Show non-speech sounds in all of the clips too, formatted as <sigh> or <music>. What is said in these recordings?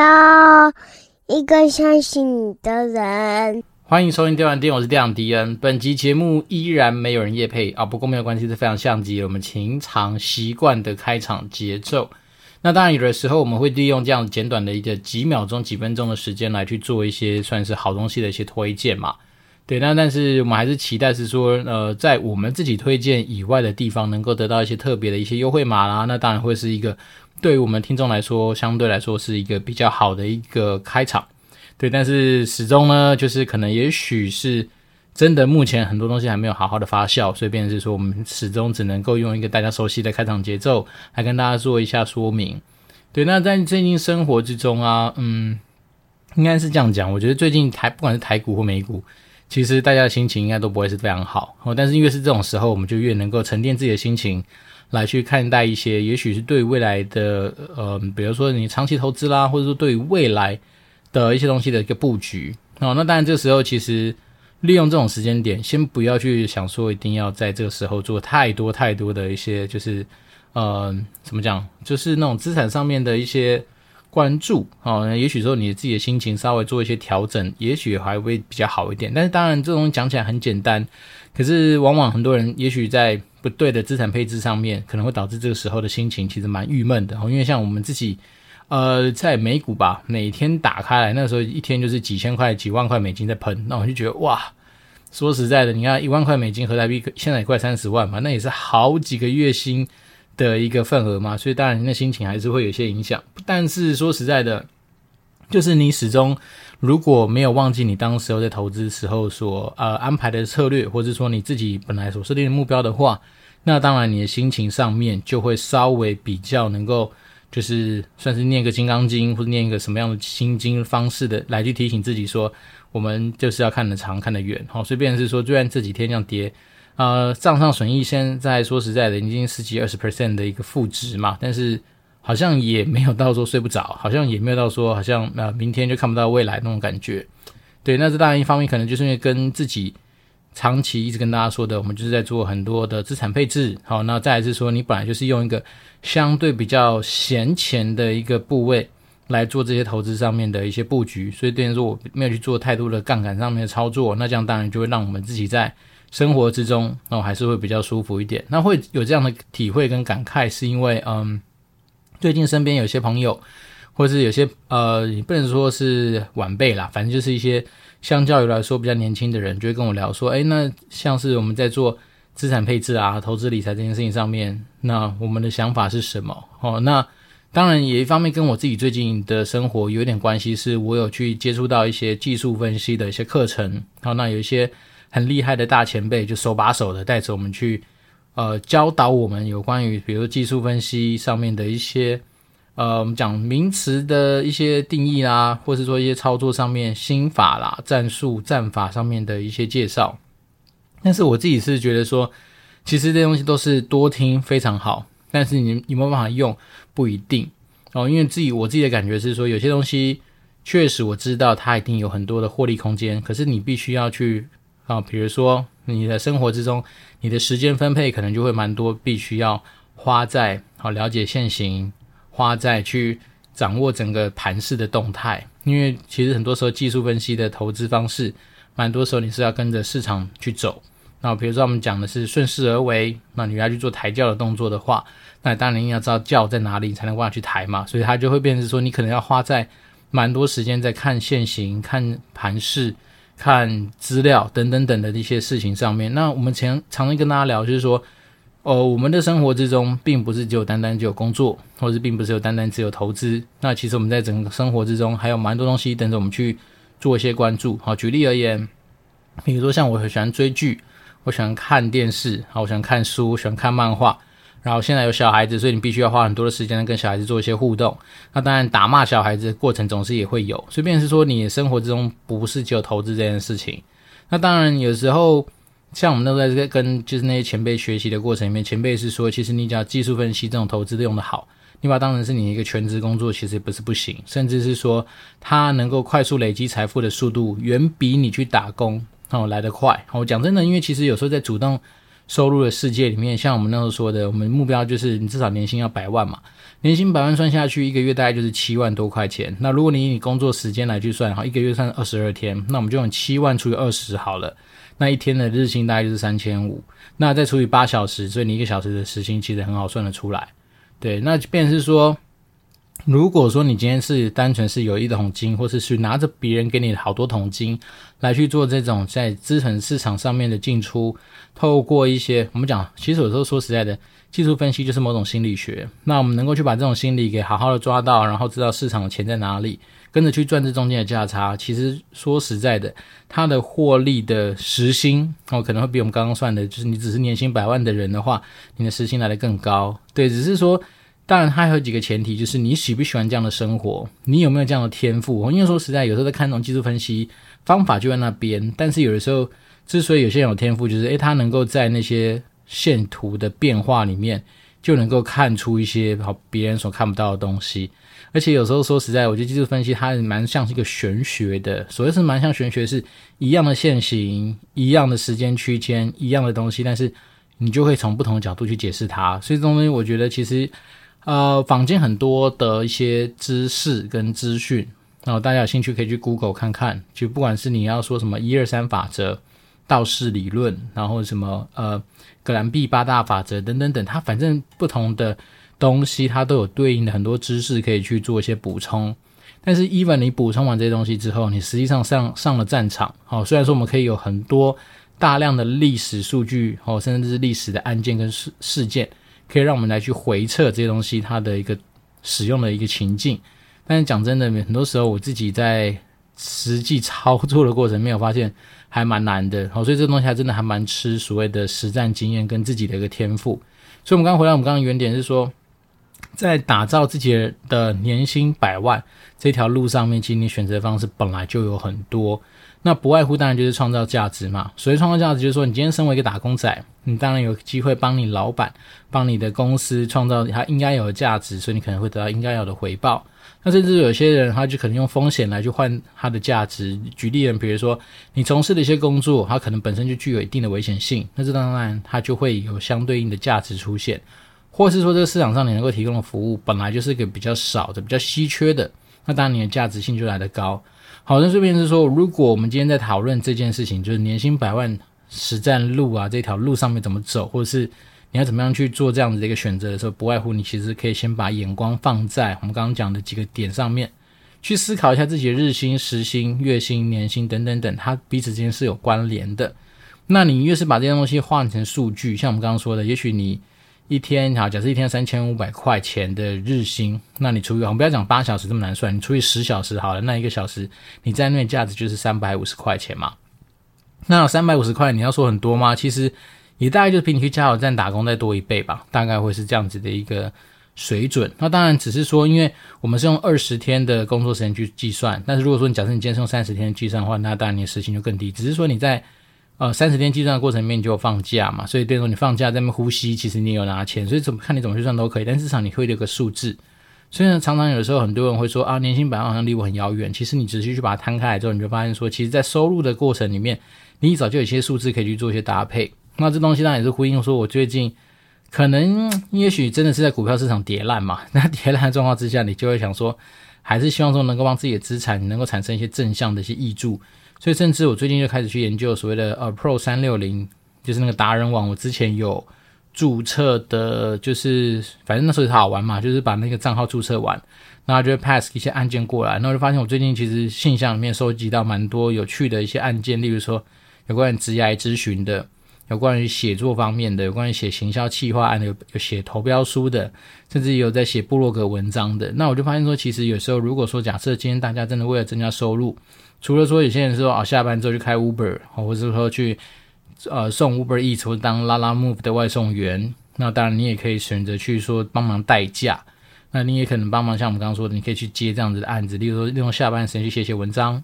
也需要一个相信你的人。欢迎收听电玩店，我是店长迪恩。本集节目依然没有人夜配啊，不过没有关系，是非常像极我们平常习惯的开场节奏。那当然，有的时候我们会利用这样简短的一个几秒钟、几分钟的时间来去做一些算是好东西的一些推荐嘛。对，那但是我们还是期待是说，呃，在我们自己推荐以外的地方，能够得到一些特别的一些优惠码啦。那当然会是一个对于我们听众来说，相对来说是一个比较好的一个开场。对，但是始终呢，就是可能也许是真的，目前很多东西还没有好好的发酵，所以变成是说，我们始终只能够用一个大家熟悉的开场节奏来跟大家做一下说明。对，那在最近生活之中啊，嗯，应该是这样讲，我觉得最近台不管是台股或美股。其实大家的心情应该都不会是非常好哦，但是越是这种时候，我们就越能够沉淀自己的心情，来去看待一些，也许是对未来的，呃，比如说你长期投资啦，或者说对于未来的一些东西的一个布局哦。那当然，这时候其实利用这种时间点，先不要去想说一定要在这个时候做太多太多的一些，就是呃，怎么讲，就是那种资产上面的一些。关注哦，也许说你自己的心情稍微做一些调整，也许还会比较好一点。但是当然，这种讲起来很简单，可是往往很多人也许在不对的资产配置上面，可能会导致这个时候的心情其实蛮郁闷的。因为像我们自己，呃，在美股吧，每天打开来，那时候一天就是几千块、几万块美金在喷，那我就觉得哇，说实在的，你看一万块美金合台币现在也快三十万嘛，那也是好几个月薪。的一个份额嘛，所以当然你的心情还是会有些影响。但是说实在的，就是你始终如果没有忘记你当时候在投资时候所呃安排的策略，或者说你自己本来所设定的目标的话，那当然你的心情上面就会稍微比较能够，就是算是念个金刚经或者念一个什么样的心经方式的来去提醒自己说，我们就是要看得长看得远。好，所以变是说，虽然这几天这样跌。呃，账上损益现在说实在的，已经十几二十 percent 的一个负值嘛，但是好像也没有到说睡不着，好像也没有到说好像呃明天就看不到未来那种感觉。对，那这当然一方面可能就是因为跟自己长期一直跟大家说的，我们就是在做很多的资产配置。好，那再来是说你本来就是用一个相对比较闲钱的一个部位来做这些投资上面的一些布局，所以等于说我没有去做太多的杠杆上面的操作，那这样当然就会让我们自己在。生活之中，哦，还是会比较舒服一点。那会有这样的体会跟感慨，是因为，嗯，最近身边有些朋友，或是有些呃，也不能说是晚辈啦，反正就是一些相较于来说比较年轻的人，就会跟我聊说，诶，那像是我们在做资产配置啊、投资理财这件事情上面，那我们的想法是什么？哦，那当然也一方面跟我自己最近的生活有点关系，是我有去接触到一些技术分析的一些课程，好，那有一些。很厉害的大前辈，就手把手的带着我们去，呃，教导我们有关于，比如技术分析上面的一些，呃，我们讲名词的一些定义啦，或是说一些操作上面心法啦、战术战法上面的一些介绍。但是我自己是觉得说，其实这东西都是多听非常好，但是你有没有办法用不一定哦，因为自己我自己的感觉是说，有些东西确实我知道它一定有很多的获利空间，可是你必须要去。啊，比如说你的生活之中，你的时间分配可能就会蛮多，必须要花在好了解现行，花在去掌握整个盘势的动态。因为其实很多时候技术分析的投资方式，蛮多时候你是要跟着市场去走。那比如说我们讲的是顺势而为，那你要去做抬轿的动作的话，那当然你要知道轿在哪里，你才能往下去抬嘛。所以它就会变成说，你可能要花在蛮多时间在看现行、看盘势。看资料等等等的一些事情上面，那我们前常常跟大家聊，就是说，哦，我们的生活之中，并不是只有单单只有工作，或者并不是有单单只有投资。那其实我们在整个生活之中，还有蛮多东西等着我们去做一些关注。好，举例而言，比如说像我很喜欢追剧，我喜欢看电视，好，我喜欢看书，我喜欢看漫画。然后现在有小孩子，所以你必须要花很多的时间跟小孩子做一些互动。那当然，打骂小孩子的过程总是也会有。随便，是说，你生活之中不是只有投资这件事情。那当然，有时候像我们都在这跟就是那些前辈学习的过程里面，前辈是说，其实你只要技术分析这种投资用得好，你把它当成是你一个全职工作，其实不是不行。甚至是说，它能够快速累积财富的速度，远比你去打工哦来得快。我讲真的，因为其实有时候在主动。收入的世界里面，像我们那时候说的，我们目标就是你至少年薪要百万嘛，年薪百万算下去，一个月大概就是七万多块钱。那如果你以工作时间来去算，好，一个月算二十二天，那我们就用七万除以二十好了。那一天的日薪大概就是三千五，那再除以八小时，所以你一个小时的时薪其实很好算得出来。对，那便是说。如果说你今天是单纯是有一桶金，或者是拿着别人给你好多桶金来去做这种在资产市场上面的进出，透过一些我们讲，其实有时候说实在的，技术分析就是某种心理学。那我们能够去把这种心理给好好的抓到，然后知道市场的钱在哪里，跟着去赚这中间的价差。其实说实在的，它的获利的时薪哦，可能会比我们刚刚算的，就是你只是年薪百万的人的话，你的时薪来的更高。对，只是说。当然，还有几个前提，就是你喜不喜欢这样的生活，你有没有这样的天赋？因为说实在，有时候在看那种技术分析方法就在那边，但是有的时候，之所以有些人有天赋，就是诶，他能够在那些线图的变化里面，就能够看出一些好别人所看不到的东西。而且有时候说实在，我觉得技术分析它蛮像是一个玄学的，所谓是蛮像玄学，是一样的线型、一样的时间区间、一样的东西，但是你就会从不同的角度去解释它。所以这种东西，我觉得其实。呃，坊间很多的一些知识跟资讯，然后大家有兴趣可以去 Google 看看。就不管是你要说什么一二三法则、道氏理论，然后什么呃格兰碧八大法则等等等，它反正不同的东西，它都有对应的很多知识可以去做一些补充。但是，even 你补充完这些东西之后，你实际上上上了战场，好，虽然说我们可以有很多大量的历史数据，哦，甚至是历史的案件跟事事件。可以让我们来去回测这些东西，它的一个使用的一个情境。但是讲真的，很多时候我自己在实际操作的过程，没有发现还蛮难的。好，所以这东西还真的还蛮吃所谓的实战经验跟自己的一个天赋。所以，我们刚回来，我们刚刚原点是说，在打造自己的年薪百万这条路上面，其实你选择的方式本来就有很多。那不外乎当然就是创造价值嘛。所谓创造价值，就是说你今天身为一个打工仔，你当然有机会帮你老板、帮你的公司创造他应该有的价值，所以你可能会得到应该有的回报。那甚至有些人他就可能用风险来去换他的价值。举例人，比如说你从事的一些工作，它可能本身就具有一定的危险性，那这当然它就会有相对应的价值出现。或是说这个市场上你能够提供的服务本来就是一个比较少的、比较稀缺的，那当然你的价值性就来得高。好，那这边是说，如果我们今天在讨论这件事情，就是年薪百万实战路啊，这条路上面怎么走，或者是你要怎么样去做这样子的一个选择的时候，不外乎你其实可以先把眼光放在我们刚刚讲的几个点上面，去思考一下自己的日薪、时薪、月薪、年薪等等等，它彼此之间是有关联的。那你越是把这些东西换成数据，像我们刚刚说的，也许你。一天好，假设一天三千五百块钱的日薪，那你除以我们不要讲八小时这么难算，你除以十小时好了，那一个小时你在那价值就是三百五十块钱嘛。那三百五十块你要说很多吗？其实也大概就是比你去加油站打工再多一倍吧，大概会是这样子的一个水准。那当然只是说，因为我们是用二十天的工作时间去计算，但是如果说你假设你今天是用三十天计算的话，那当然你的时薪就更低。只是说你在呃，三十天计算的过程里面，你就有放假嘛，所以比如说你放假在那边呼吸，其实你有拿钱，所以怎么看你怎么去算都可以，但至少你会有个数字。所以呢，常常有的时候很多人会说啊，年薪百万好像离我很遥远。其实你仔细去把它摊开来之后，你就发现说，其实在收入的过程里面，你一早就有一些数字可以去做一些搭配。那这东西当然也是呼应说，我最近可能也许真的是在股票市场跌烂嘛，那跌烂的状况之下，你就会想说，还是希望说能够帮自己的资产能够产生一些正向的一些挹注。所以，甚至我最近就开始去研究所谓的呃 Pro 三六零，就是那个达人网。我之前有注册的，就是反正那时候好玩嘛，就是把那个账号注册完，然后就 pass 一些案件过来。然后就发现我最近其实信箱里面收集到蛮多有趣的一些案件，例如说有关于职业咨询的，有关于写作方面的，有关于写行销企划案的，有写投标书的，甚至有在写部落格文章的。那我就发现说，其实有时候如果说假设今天大家真的为了增加收入，除了说有些人说啊，下班之后就开 Uber，或者是说去呃送 Uber Eats 或当拉拉 Move 的外送员，那当然你也可以选择去说帮忙代驾，那你也可能帮忙像我们刚刚说的，你可以去接这样子的案子，例如说利用下班时间去写写文章。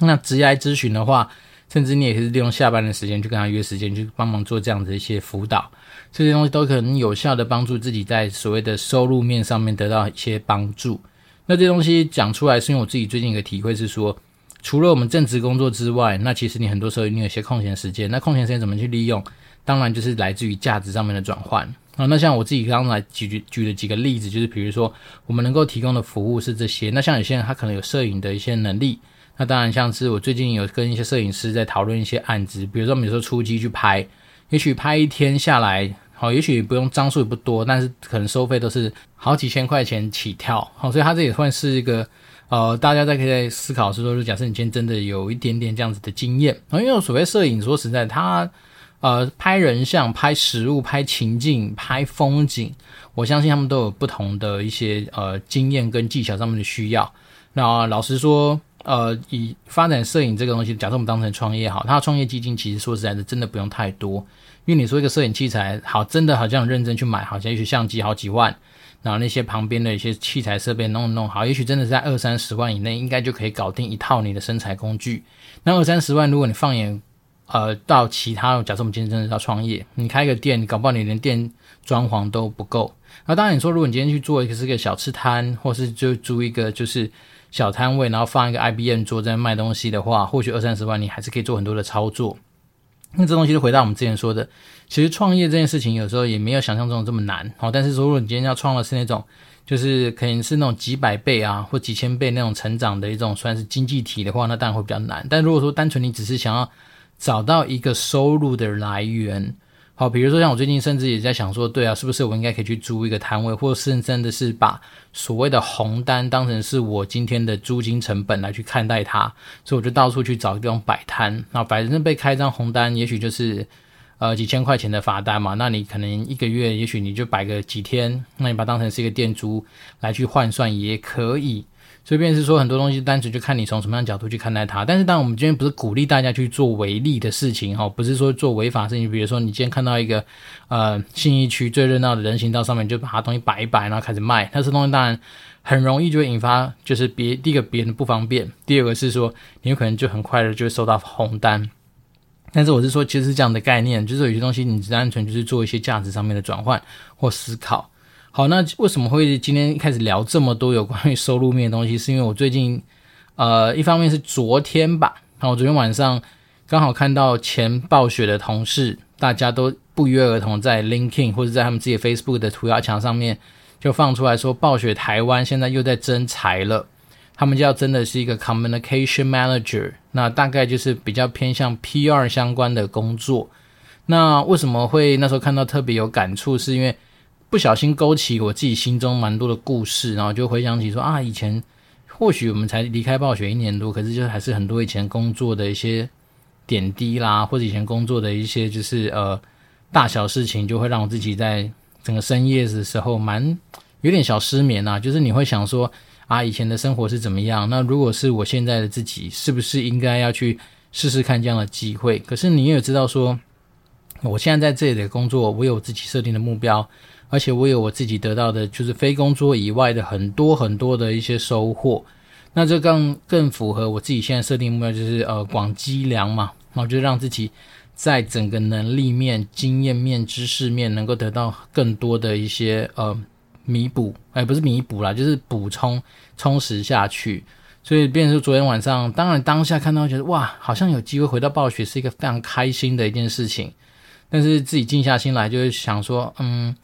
那职业咨询的话，甚至你也可以利用下班的时间去跟他约时间去帮忙做这样子一些辅导，这些东西都可能有效的帮助自己在所谓的收入面上面得到一些帮助。那这东西讲出来，是因为我自己最近一个体会是说。除了我们正职工作之外，那其实你很多时候你有些空闲时间，那空闲时间怎么去利用？当然就是来自于价值上面的转换啊。那像我自己刚刚来举举举了几个例子，就是比如说我们能够提供的服务是这些。那像有些人他可能有摄影的一些能力，那当然像是我最近有跟一些摄影师在讨论一些案子，比如说我们有时候出击去拍，也许拍一天下来，好，也许不用张数也不多，但是可能收费都是好几千块钱起跳。好，所以它这也算是一个。呃，大家在可以在思考是说，就假设你今天真的有一点点这样子的经验，啊，因为所谓摄影，说实在，它呃拍人像、拍实物、拍情境、拍风景，我相信他们都有不同的一些呃经验跟技巧上面的需要。那老实说，呃，以发展摄影这个东西，假设我们当成创业好，它的创业基金其实说实在的，真的不用太多，因为你说一个摄影器材好，真的好像认真去买，好像一些相机好几万。然后那些旁边的一些器材设备弄弄好，也许真的是在二三十万以内，应该就可以搞定一套你的生产工具。那二三十万，如果你放眼呃到其他，假设我们今天真的要创业，你开个店，搞不好你连店装潢都不够。那当然你说，如果你今天去做一个是个小吃摊，或是就租一个就是小摊位，然后放一个 IBM 桌在卖东西的话，或许二三十万你还是可以做很多的操作。那这东西就回到我们之前说的。其实创业这件事情有时候也没有想象中这么难，好，但是说如果你今天要创的是那种，就是可能是那种几百倍啊或几千倍那种成长的一种算是经济体的话，那当然会比较难。但如果说单纯你只是想要找到一个收入的来源，好，比如说像我最近甚至也在想说，对啊，是不是我应该可以去租一个摊位，或者是真的是把所谓的红单当成是我今天的租金成本来去看待它，所以我就到处去找地方摆摊，那反正被开一张红单，也许就是。呃，几千块钱的罚单嘛，那你可能一个月，也许你就摆个几天，那你把它当成是一个店租来去换算也可以。所以便是说，很多东西单纯就看你从什么样角度去看待它。但是，当然我们今天不是鼓励大家去做违例的事情哈，不是说做违法事情。比如说，你今天看到一个呃信义区最热闹的人行道上面，就把它东西摆一摆，然后开始卖，那这东西当然很容易就会引发，就是别第一个别人不方便，第二个是说你有可能就很快的就会收到红单。但是我是说，其实是这样的概念，就是有些东西你只单纯就是做一些价值上面的转换或思考。好，那为什么会今天开始聊这么多有关于收入面的东西？是因为我最近，呃，一方面是昨天吧，然后我昨天晚上刚好看到前暴雪的同事，大家都不约而同在 l i n k i n 或者在他们自己 Facebook 的涂鸦墙上面就放出来说，暴雪台湾现在又在征才了。他们就要真的是一个 communication manager，那大概就是比较偏向 PR 相关的工作。那为什么会那时候看到特别有感触？是因为不小心勾起我自己心中蛮多的故事，然后就回想起说啊，以前或许我们才离开暴雪一年多，可是就还是很多以前工作的一些点滴啦，或者以前工作的一些就是呃大小事情，就会让我自己在整个深夜的时候蛮有点小失眠啊，就是你会想说。啊，以前的生活是怎么样？那如果是我现在的自己，是不是应该要去试试看这样的机会？可是你也知道说，我现在在这里的工作，我有自己设定的目标，而且我有我自己得到的，就是非工作以外的很多很多的一些收获。那这更更符合我自己现在设定目标，就是呃广积粮嘛，然后就让自己在整个能力面、经验面、知识面能够得到更多的一些呃。弥补，哎，不是弥补啦，就是补充、充实下去。所以，变成说昨天晚上，当然当下看到，觉得哇，好像有机会回到暴雪，是一个非常开心的一件事情。但是自己静下心来，就是想说，嗯，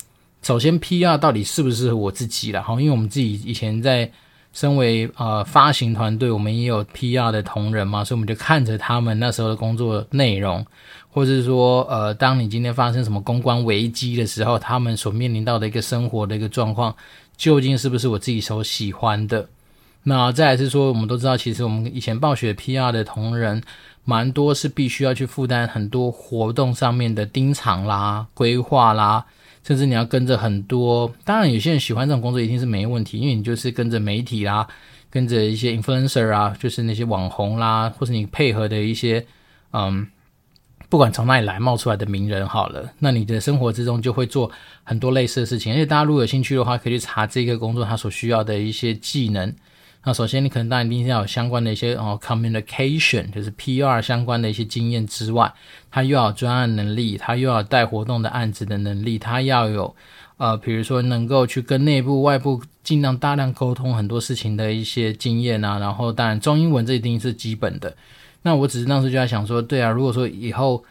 首先 PR 到底适不适合我自己啦？哈，因为我们自己以前在身为呃发行团队，我们也有 PR 的同仁嘛，所以我们就看着他们那时候的工作内容。或者是说，呃，当你今天发生什么公关危机的时候，他们所面临到的一个生活的一个状况，究竟是不是我自己所喜欢的？那再来是说，我们都知道，其实我们以前暴雪 PR 的同仁，蛮多是必须要去负担很多活动上面的盯场啦、规划啦，甚至你要跟着很多。当然，有些人喜欢这种工作一定是没问题，因为你就是跟着媒体啦，跟着一些 influencer 啊，就是那些网红啦，或是你配合的一些，嗯。不管从哪里来冒出来的名人好了，那你的生活之中就会做很多类似的事情。而且大家如果有兴趣的话，可以去查这个工作它所需要的一些技能。那首先你可能当然一定要有相关的一些哦 communication，就是 PR 相关的一些经验之外，他又要有专案能力，他又要带活动的案子的能力，他要有呃比如说能够去跟内部外部尽量大量沟通很多事情的一些经验啊。然后当然中英文这一定是基本的。那我只是当时就在想说，对啊，如果说以后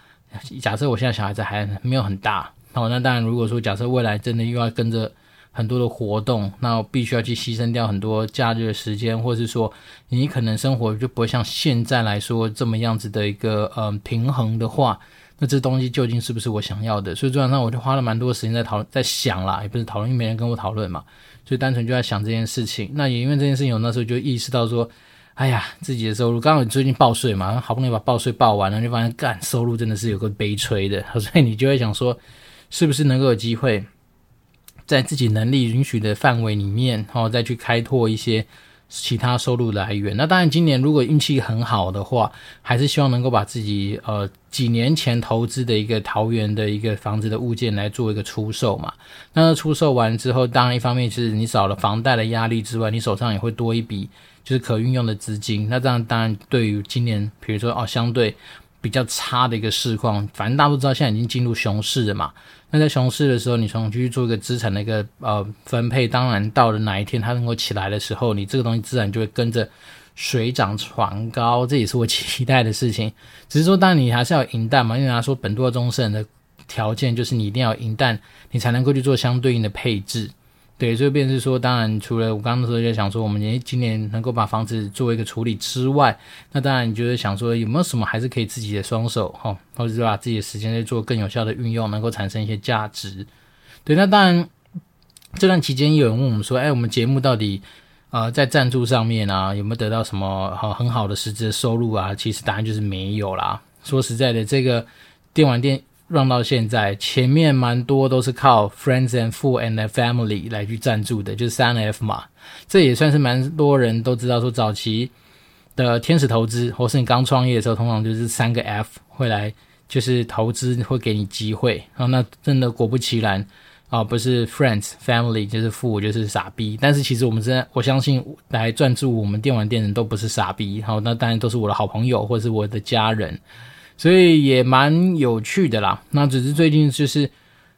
假设我现在小孩子还没有很大，好，那当然如果说假设未来真的又要跟着很多的活动，那我必须要去牺牲掉很多假日的时间，或是说你可能生活就不会像现在来说这么样子的一个嗯平衡的话。那这东西究竟是不是我想要的？所以昨晚上我就花了蛮多时间在讨，在想啦，也不是讨论，因为没人跟我讨论嘛，所以单纯就在想这件事情。那也因为这件事情，我那时候就意识到说，哎呀，自己的收入，刚好你最近报税嘛，好不容易把报税报完了，就发现干收入真的是有个悲催的，<laughs> 所以你就会想说，是不是能够有机会，在自己能力允许的范围里面，然后再去开拓一些。其他收入来源，那当然，今年如果运气很好的话，还是希望能够把自己呃几年前投资的一个桃园的一个房子的物件来做一个出售嘛。那出售完之后，当然一方面是你少了房贷的压力之外，你手上也会多一笔就是可运用的资金。那这样当然对于今年，比如说哦相对比较差的一个市况，反正大家都知道现在已经进入熊市了嘛。那在熊市的时候，你从去做一个资产的一个呃分配，当然到了哪一天它能够起来的时候，你这个东西自然就会跟着水涨船高，这也是我期待的事情。只是说，当然你还是要银弹嘛，因为他说本多终胜的条件就是你一定要银弹，你才能够去做相对应的配置。对，所以便是说，当然除了我刚刚说就想说，我们今年能够把房子做一个处理之外，那当然你就是想说，有没有什么还是可以自己的双手哈，或者是把自己的时间去做更有效的运用，能够产生一些价值。对，那当然这段期间有人问我们说，哎，我们节目到底呃在赞助上面啊有没有得到什么好很好的实质的收入啊？其实答案就是没有啦。说实在的，这个电玩店。让到现在，前面蛮多都是靠 friends and food and family 来去赞助的，就是三 F 嘛。这也算是蛮多人都知道，说早期的天使投资，或是你刚创业的时候，通常就是三个 F 会来，就是投资会给你机会。然后那真的果不其然啊，不是 friends family 就是 food 就是傻逼。但是其实我们真的，我相信来赞助我们电玩店人都不是傻逼。好，那当然都是我的好朋友或是我的家人。所以也蛮有趣的啦。那只是最近就是，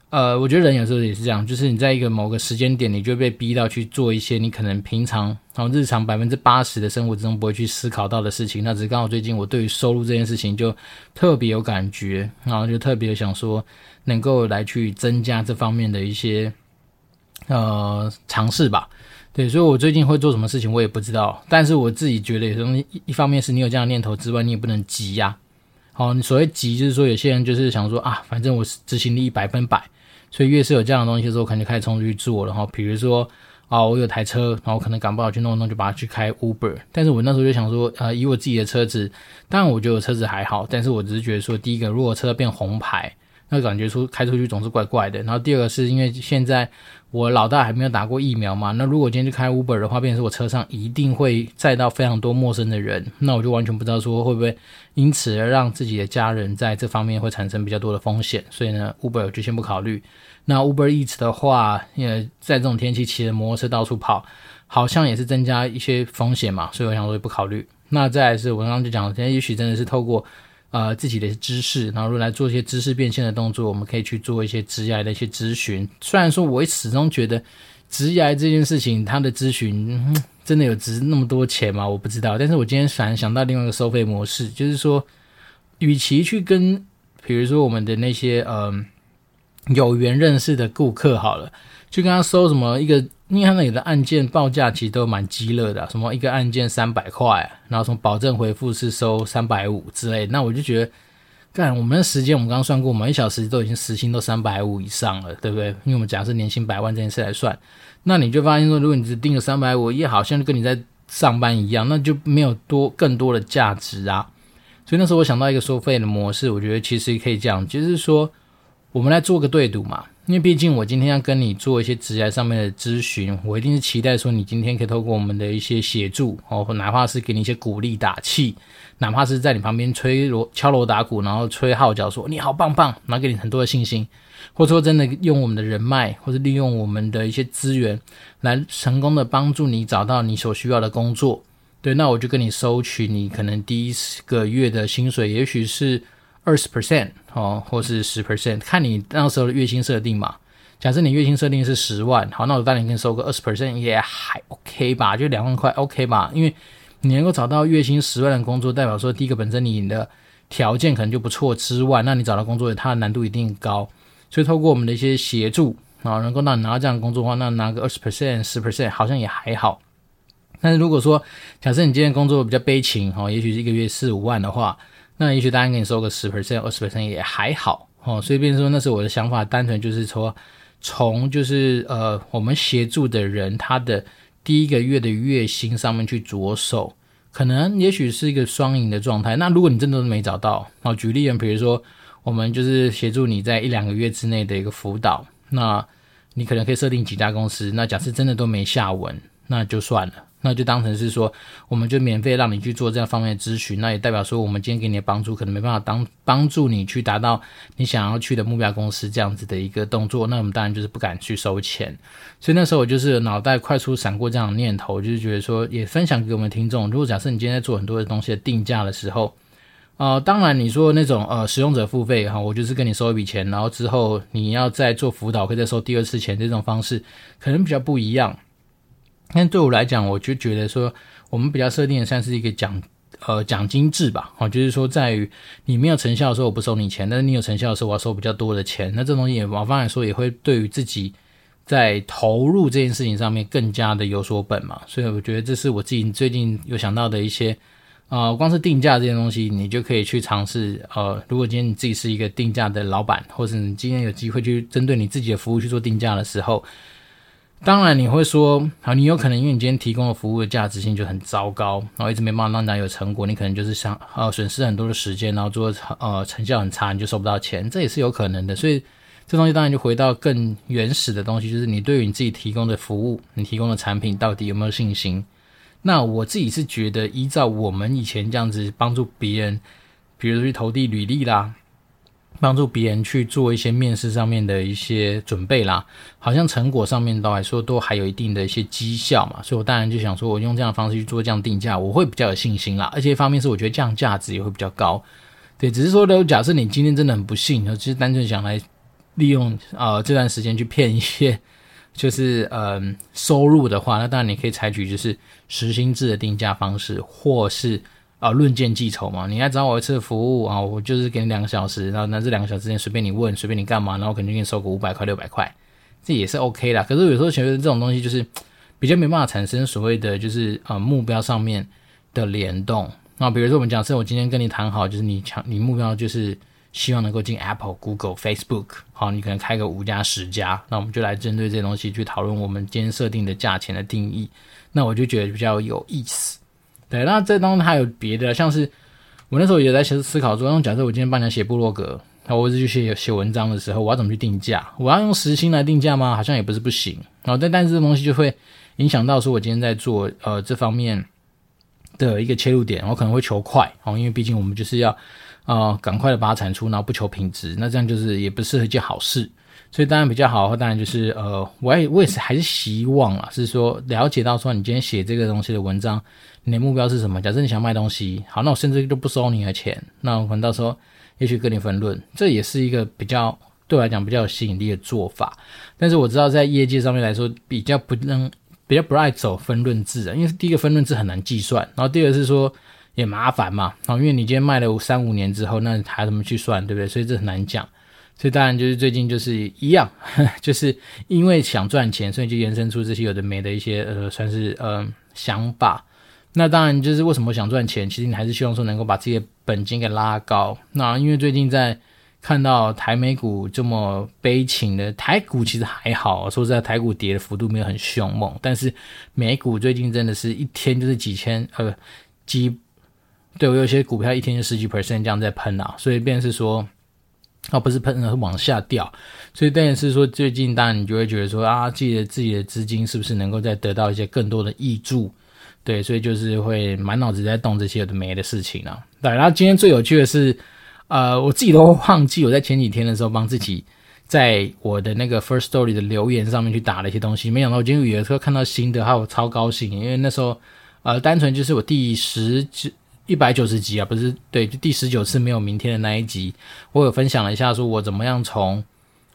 呃，我觉得人有时候也是这样，就是你在一个某个时间点，你就被逼到去做一些你可能平常然后日常百分之八十的生活之中不会去思考到的事情。那只是刚好最近我对于收入这件事情就特别有感觉，然后就特别想说能够来去增加这方面的一些呃尝试吧。对，所以我最近会做什么事情我也不知道，但是我自己觉得有东西一方面是你有这样的念头之外，你也不能急呀、好，你所谓急，就是说有些人就是想说啊，反正我执行力百分百，所以越是有这样的东西的时候，可能就开始冲出去做了。然后比如说啊，我有台车，然后可能赶不好去弄弄，就把它去开 Uber。但是我那时候就想说，呃，以我自己的车子，当然我觉得我车子还好，但是我只是觉得说，第一个，如果车变红牌，那感觉出开出去总是怪怪的。然后第二个是因为现在。我老大还没有打过疫苗嘛？那如果今天去开 Uber 的话，变成是我车上一定会载到非常多陌生的人，那我就完全不知道说会不会因此而让自己的家人在这方面会产生比较多的风险。所以呢，Uber 就先不考虑。那 Uber Eats 的话，也在这种天气骑着摩托车到处跑，好像也是增加一些风险嘛，所以我想说不考虑。那再来是我刚刚就讲了，今天也许真的是透过。呃，自己的知识，然后如来做一些知识变现的动作，我们可以去做一些职业的一些咨询。虽然说，我始终觉得职业这件事情，它的咨询、嗯、<laughs> 真的有值那么多钱吗？我不知道。但是我今天反想到另外一个收费模式，就是说，与其去跟，比如说我们的那些呃有缘认识的顾客好了，去跟他收什么一个。因为他那里的案件报价其实都蛮鸡肋的，什么一个案件三百块，然后从保证回复是收三百五之类，那我就觉得，干我们的时间我们刚刚算过，我们一小时都已经时薪都三百五以上了，对不对？因为我们假设年薪百万这件事来算，那你就发现说，如果你只定个三百五，也好像跟你在上班一样，那就没有多更多的价值啊。所以那时候我想到一个收费的模式，我觉得其实可以这样，就是说我们来做个对赌嘛。因为毕竟我今天要跟你做一些职业上面的咨询，我一定是期待说你今天可以透过我们的一些协助哦，或哪怕是给你一些鼓励打气，哪怕是在你旁边吹锣敲锣打鼓，然后吹号角说你好棒棒，然后给你很多的信心，或者说真的用我们的人脉，或者利用我们的一些资源来成功的帮助你找到你所需要的工作，对，那我就跟你收取你可能第一个月的薪水，也许是。二十 percent 哦，或是十 percent，看你那时候的月薪设定嘛。假设你月薪设定是十万，好，那我当然可以收个二十 percent 也还 OK 吧，就两万块 OK 吧。因为你能够找到月薪十万的工作，代表说第一个本身你的条件可能就不错之外，那你找到工作，它的难度一定高。所以透过我们的一些协助啊，能够让你拿到这样的工作的话，那拿个二十 percent、十 percent 好像也还好。但是如果说假设你今天工作比较悲情哈，也许是一个月四五万的话，那也许大家给你收个十 percent、二十 percent 也还好哦。所以变说，那是我的想法，单纯就是说，从就是呃，我们协助的人他的第一个月的月薪上面去着手。可能也许是一个双赢的状态。那如果你真的都没找到，好，举例，比如说我们就是协助你在一两个月之内的一个辅导，那你可能可以设定几家公司。那假设真的都没下文，那就算了。那就当成是说，我们就免费让你去做这样方面的咨询，那也代表说，我们今天给你的帮助可能没办法当帮助你去达到你想要去的目标公司这样子的一个动作，那我们当然就是不敢去收钱。所以那时候我就是脑袋快速闪过这样的念头，就是觉得说，也分享给我们听众。如果假设你今天在做很多的东西的定价的时候，呃，当然你说那种呃使用者付费哈，我就是跟你收一笔钱，然后之后你要再做辅导，可以再收第二次钱这种方式，可能比较不一样。但对我来讲，我就觉得说，我们比较设定的算是一个奖，呃，奖金制吧，哦，就是说在于你没有成效的时候，我不收你钱；但是你有成效的时候，我要收比较多的钱。那这东西也往方来说，也会对于自己在投入这件事情上面更加的有所本嘛。所以我觉得这是我自己最近有想到的一些，呃，光是定价这件东西，你就可以去尝试。呃，如果今天你自己是一个定价的老板，或者你今天有机会去针对你自己的服务去做定价的时候。当然你会说，好，你有可能因为你今天提供的服务的价值性就很糟糕，然后一直没办法让大家有成果，你可能就是想呃损失很多的时间，然后做呃成效很差，你就收不到钱，这也是有可能的。所以这东西当然就回到更原始的东西，就是你对于你自己提供的服务，你提供的产品到底有没有信心？那我自己是觉得，依照我们以前这样子帮助别人，比如说去投递履历啦。帮助别人去做一些面试上面的一些准备啦，好像成果上面都来说都还有一定的一些绩效嘛，所以我当然就想说，我用这样的方式去做这样定价，我会比较有信心啦。而且一方面是我觉得这样价值也会比较高，对，只是说呢，假设你今天真的很不幸，其实单纯想来利用呃这段时间去骗一些 <laughs> 就是嗯、收入的话，那当然你可以采取就是时薪制的定价方式，或是。啊，论件计酬嘛，你来找我一次服务啊，我就是给你两个小时，然后那这两个小时之间随便你问，随便你干嘛，然后我肯定给你收个五百块、六百块，这也是 OK 啦。可是有时候觉得这种东西就是比较没办法产生所谓的就是呃目标上面的联动。那比如说我们讲是我今天跟你谈好，就是你强你目标就是希望能够进 Apple、Google、Facebook，好，你可能开个五家、十家，那我们就来针对这些东西去讨论我们今天设定的价钱的定义。那我就觉得比较有意思。对，那这当中还有别的，像是我那时候也在思考说，那假设我今天帮人家写部落格，那我去写写文章的时候，我要怎么去定价？我要用时薪来定价吗？好像也不是不行。然后但但是这东西就会影响到说，我今天在做呃这方面的一个切入点，我可能会求快哦，因为毕竟我们就是要呃赶快的把它产出，然后不求品质，那这样就是也不是一件好事。所以当然比较好的话，当然就是呃，我也我也是还是希望啊，是说了解到说你今天写这个东西的文章。你的目标是什么？假设你想卖东西，好，那我甚至就不收你的钱，那我可能到时候也许跟你分润，这也是一个比较对我来讲比较有吸引力的做法。但是我知道在业界上面来说，比较不能比较不爱走分润制啊，因为第一个分润制很难计算，然后第二个是说也麻烦嘛，哦，因为你今天卖了三五年之后，那还怎么去算，对不对？所以这很难讲。所以当然就是最近就是一样，<laughs> 就是因为想赚钱，所以就延伸出这些有的没的一些呃，算是呃想法。那当然，就是为什么想赚钱，其实你还是希望说能够把自己的本金给拉高。那因为最近在看到台美股这么悲情的，台股其实还好，说实在，台股跌的幅度没有很凶猛，但是美股最近真的是一天就是几千呃几，对，我有些股票一天就十几 percent 这样在喷啊，所以便是说，啊不是喷，而是往下掉，所以便是说最近当然你就会觉得说啊，自己的自己的资金是不是能够再得到一些更多的挹注？对，所以就是会满脑子在动这些有的没的事情啊。对，然后今天最有趣的是，呃，我自己都 <laughs> 忘记我在前几天的时候帮自己在我的那个 First Story 的留言上面去打了一些东西，没想到我今天有的时候看到新的，还有超高兴，因为那时候呃，单纯就是我第十一百九十集啊，不是对，就第十九次没有明天的那一集，我有分享了一下，说我怎么样从。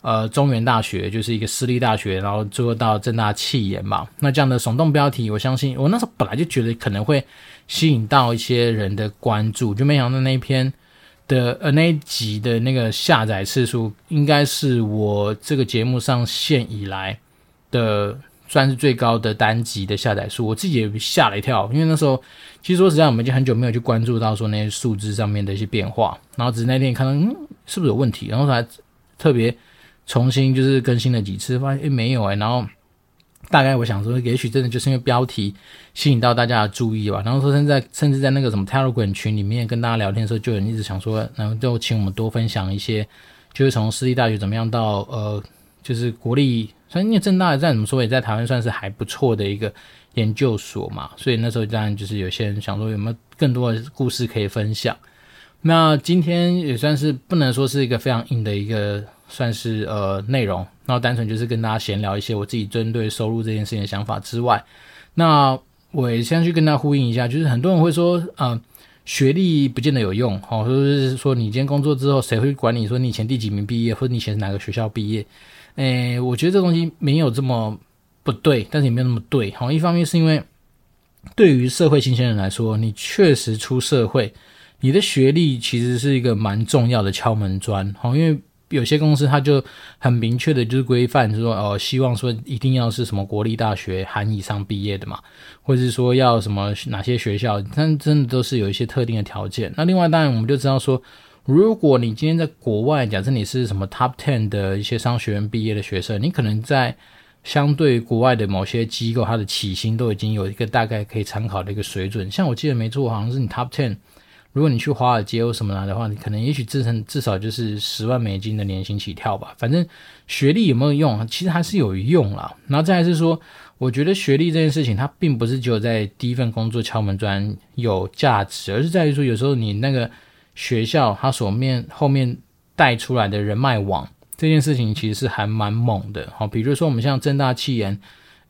呃，中原大学就是一个私立大学，然后做到正大气研嘛。那这样的耸动标题，我相信我那时候本来就觉得可能会吸引到一些人的关注，就没想到那一篇的呃那一集的那个下载次数，应该是我这个节目上线以来的算是最高的单集的下载数。我自己也吓了一跳，因为那时候其实说实在，我们已经很久没有去关注到说那些数字上面的一些变化，然后只是那天看到嗯是不是有问题，然后才特别重新就是更新了几次，发现诶没有诶，然后。大概我想说，也许真的就是因为标题吸引到大家的注意吧。然后说现在甚至在那个什么 Telegram 群里面跟大家聊天的时候，就有人一直想说，然后就请我们多分享一些，就是从私立大学怎么样到呃，就是国立，虽然因为正大再怎么说也在台湾算是还不错的一个研究所嘛，所以那时候当然就是有些人想说有没有更多的故事可以分享。那今天也算是不能说是一个非常硬的一个。算是呃内容，然后单纯就是跟大家闲聊一些我自己针对收入这件事情的想法之外，那我也先去跟大家呼应一下，就是很多人会说，呃，学历不见得有用，哦，或者是说你今天工作之后，谁会管你说你以前第几名毕业，或者你以前哪个学校毕业？诶，我觉得这东西没有这么不对，但是也没有那么对，好，一方面是因为对于社会新鲜人来说，你确实出社会，你的学历其实是一个蛮重要的敲门砖，好，因为。有些公司他就很明确的，就是规范，就说哦，希望说一定要是什么国立大学含以上毕业的嘛，或者是说要什么哪些学校，但真的都是有一些特定的条件。那另外当然我们就知道说，如果你今天在国外，假设你是什么 top ten 的一些商学院毕业的学生，你可能在相对国外的某些机构，它的起薪都已经有一个大概可以参考的一个水准。像我记得没错，好像是你 top ten。如果你去华尔街或什么来的话，你可能也许至少至少就是十万美金的年薪起跳吧。反正学历有没有用，其实还是有用啦。然后再来是说，我觉得学历这件事情，它并不是只有在第一份工作敲门砖有价值，而是在于说，有时候你那个学校它所面后面带出来的人脉网这件事情，其实是还蛮猛的。好，比如说我们像正大气研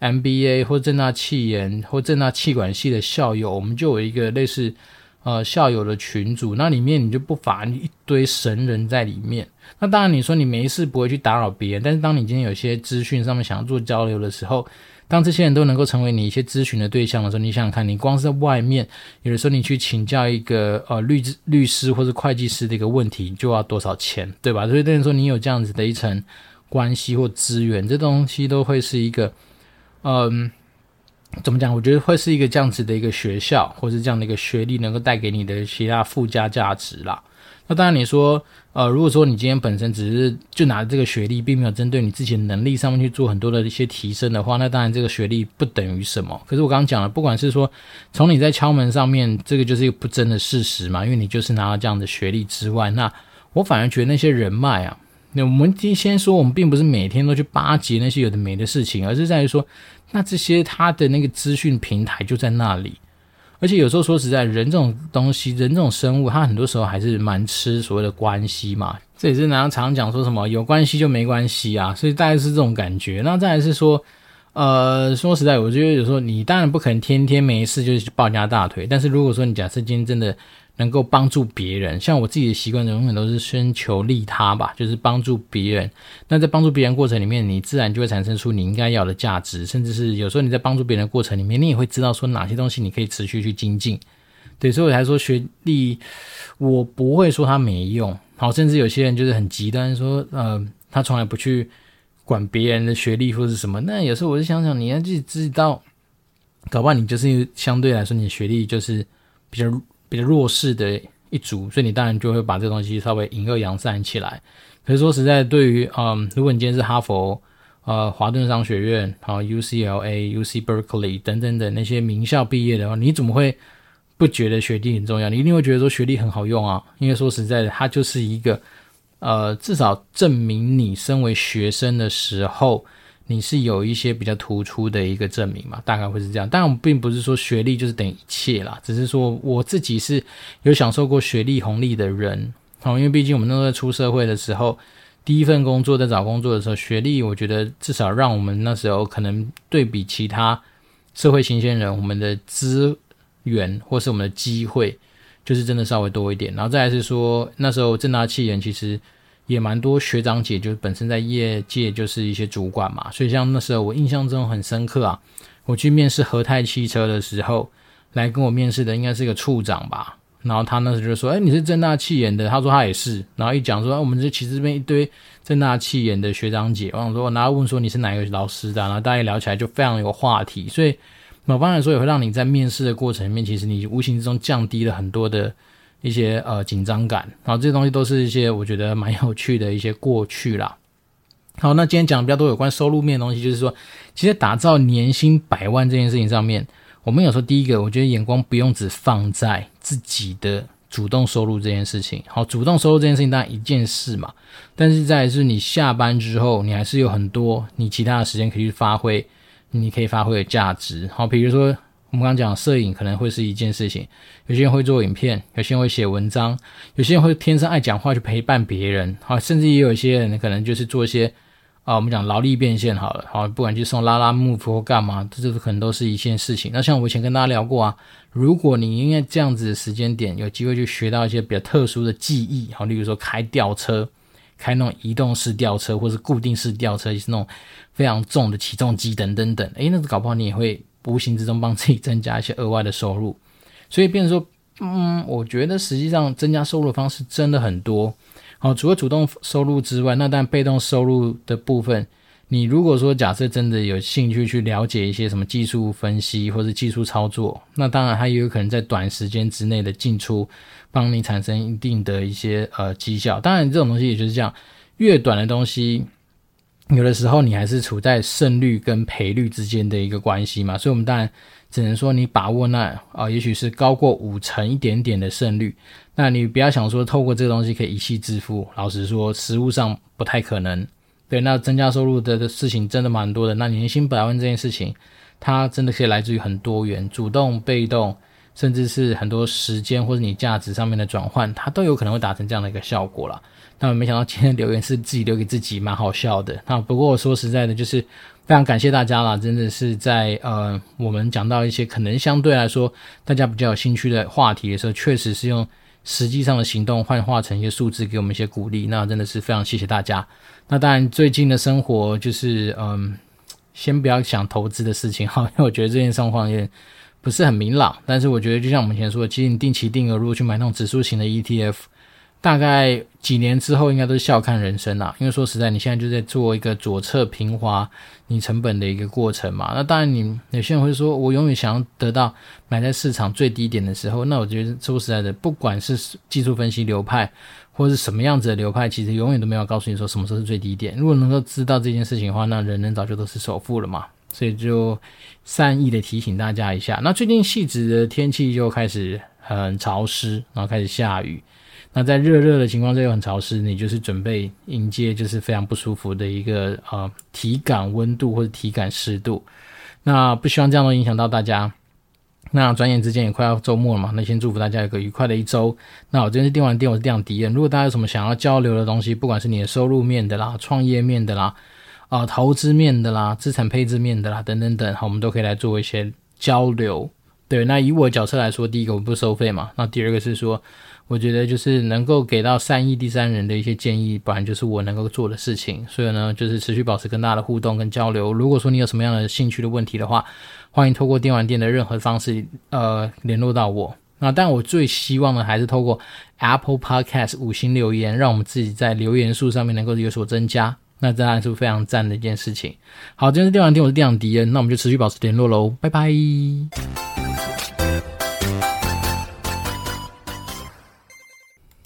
MBA 或正大气研或正大气管系的校友，我们就有一个类似。呃，校友的群组，那里面你就不乏一堆神人在里面。那当然，你说你没事不会去打扰别人，但是当你今天有些资讯上面想要做交流的时候，当这些人都能够成为你一些咨询的对象的时候，你想想看，你光是在外面，有的时候你去请教一个呃律律师或者会计师的一个问题，就要多少钱，对吧？所以等于说你有这样子的一层关系或资源，这东西都会是一个嗯。怎么讲？我觉得会是一个这样子的一个学校，或是这样的一个学历，能够带给你的其他附加价值啦。那当然，你说，呃，如果说你今天本身只是就拿这个学历，并没有针对你自己的能力上面去做很多的一些提升的话，那当然这个学历不等于什么。可是我刚刚讲了，不管是说从你在敲门上面，这个就是一个不争的事实嘛，因为你就是拿了这样的学历之外，那我反而觉得那些人脉啊。那我们先说，我们并不是每天都去巴结那些有的没的事情，而是在于说，那这些他的那个资讯平台就在那里。而且有时候说实在，人这种东西，人这种生物，他很多时候还是蛮吃所谓的关系嘛。这也是常常讲说什么有关系就没关系啊，所以大概是这种感觉。那再来是说，呃，说实在，我觉得有时候你当然不可能天天没事就抱人家大腿，但是如果说你假设今天真的。能够帮助别人，像我自己的习惯，永远都是先求利他吧，就是帮助别人。那在帮助别人过程里面，你自然就会产生出你应该要的价值，甚至是有时候你在帮助别人的过程里面，你也会知道说哪些东西你可以持续去精进。对，所以我才说学历，我不会说它没用。好，甚至有些人就是很极端，说呃，他从来不去管别人的学历或是什么。那有时候我就想想，你要自己知道，搞不好你就是相对来说，你的学历就是比较。比较弱势的一族，所以你当然就会把这东西稍微隐恶扬善起来。可是说实在，对于嗯，如果你今天是哈佛、呃华顿商学院、好 UCLA、UC Berkeley 等等的那些名校毕业的话，你怎么会不觉得学历很重要？你一定会觉得说学历很好用啊，因为说实在的，它就是一个呃，至少证明你身为学生的时候。你是有一些比较突出的一个证明嘛？大概会是这样。但，我们并不是说学历就是等于一切啦，只是说我自己是有享受过学历红利的人。好，因为毕竟我们都在出社会的时候，第一份工作在找工作的时候，学历我觉得至少让我们那时候可能对比其他社会新鲜人，我们的资源或是我们的机会，就是真的稍微多一点。然后再来是说，那时候正大企研其实。也蛮多学长姐，就是本身在业界就是一些主管嘛，所以像那时候我印象中很深刻啊。我去面试和泰汽车的时候，来跟我面试的应该是一个处长吧，然后他那时候就说：“哎，你是正大企研的？”他说他也是。然后一讲说：“我们这其实这边一堆正大企研的学长姐。”我想说，然后问说你是哪个老师的？然后大家聊起来就非常有话题。所以某方面来说，也会让你在面试的过程里面，其实你无形之中降低了很多的一些呃紧张感。然后这些东西都是一些我觉得蛮有趣的一些过去啦。好，那今天讲比较多有关收入面的东西，就是说，其实打造年薪百万这件事情上面。我们有时候第一个，我觉得眼光不用只放在自己的主动收入这件事情。好，主动收入这件事情当然一件事嘛，但是在是你下班之后，你还是有很多你其他的时间可以去发挥，你可以发挥的价值。好，比如说我们刚刚讲摄影可能会是一件事情，有些人会做影片，有些人会写文章，有些人会天生爱讲话去陪伴别人。好，甚至也有一些人可能就是做一些。啊，我们讲劳力变现好了，好，不管去送拉拉木或干嘛，这这可能都是一件事情。那像我以前跟大家聊过啊，如果你因为这样子的时间点有机会去学到一些比较特殊的技艺，好，例如说开吊车，开那种移动式吊车，或是固定式吊车，就是那种非常重的起重机等等等，诶，那搞不好你也会无形之中帮自己增加一些额外的收入。<laughs> 所以，变成说，嗯，我觉得实际上增加收入的方式真的很多。好，除了主动收入之外，那但被动收入的部分，你如果说假设真的有兴趣去了解一些什么技术分析或者技术操作，那当然它也有可能在短时间之内的进出，帮你产生一定的一些呃绩效。当然这种东西也就是这样，越短的东西，有的时候你还是处在胜率跟赔率之间的一个关系嘛，所以我们当然。只能说你把握那啊、也许是高过五成一点点的胜率。那你不要想说透过这个东西可以一夕致富，老实说，实物上不太可能。对，那增加收入的的事情真的蛮多的。那年薪百万这件事情，它真的可以来自于很多元，主动、被动，甚至是很多时间或者你价值上面的转换，它都有可能会达成这样的一个效果啦。那我没想到今天留言是自己留给自己，蛮好笑的。那不过我说实在的，就是。非常感谢大家啦，真的是在呃，我们讲到一些可能相对来说大家比较有兴趣的话题的时候，确实是用实际上的行动幻化成一些数字，给我们一些鼓励。那真的是非常谢谢大家。那当然，最近的生活就是嗯、先不要想投资的事情哈，因为我觉得这件状况也不是很明朗。但是我觉得，就像我们以前说的，其实你定期定额如果去买那种指数型的 ETF。大概几年之后，应该都是笑看人生啦。因为说实在，你现在就在做一个左侧平滑你成本的一个过程嘛。那当然，你有些人会说，我永远想要得到买在市场最低点的时候。那我觉得说实在的，不管是技术分析流派，或是什么样子的流派，其实永远都没有告诉你说什么时候是最低点。如果能够知道这件事情的话，那人人早就都是首富了嘛。所以就善意的提醒大家一下。那最近汐止的天气就开始很潮湿，然后开始下雨。那在热热的情况下又很潮湿，你就是准备迎接就是非常不舒服的一个呃体感温度或者体感湿度。那不希望这样都影响到大家。那转眼之间也快要周末了嘛，那先祝福大家有个愉快的一周。那我这边是电玩店，我是电玩迪恩。如果大家有什么想要交流的东西，不管是你的收入面的啦、创业面的啦、啊、投资面的啦、资产配置面的啦等等等，好，我们都可以来做一些交流。对，那以我角色来说，第一个我不收费嘛，那第二个是说。我觉得就是能够给到善意第三人的一些建议，本来就是我能够做的事情。所以呢，就是持续保持跟大家的互动跟交流。如果说你有什么样的兴趣的问题的话，欢迎透过电玩店的任何方式，呃，联络到我。那但我最希望的还是透过 Apple Podcast 五星留言，让我们自己在留言数上面能够有所增加。那当然是非常赞的一件事情。好，今天是电玩店，我是电玩迪恩，那我们就持续保持联络喽，拜拜。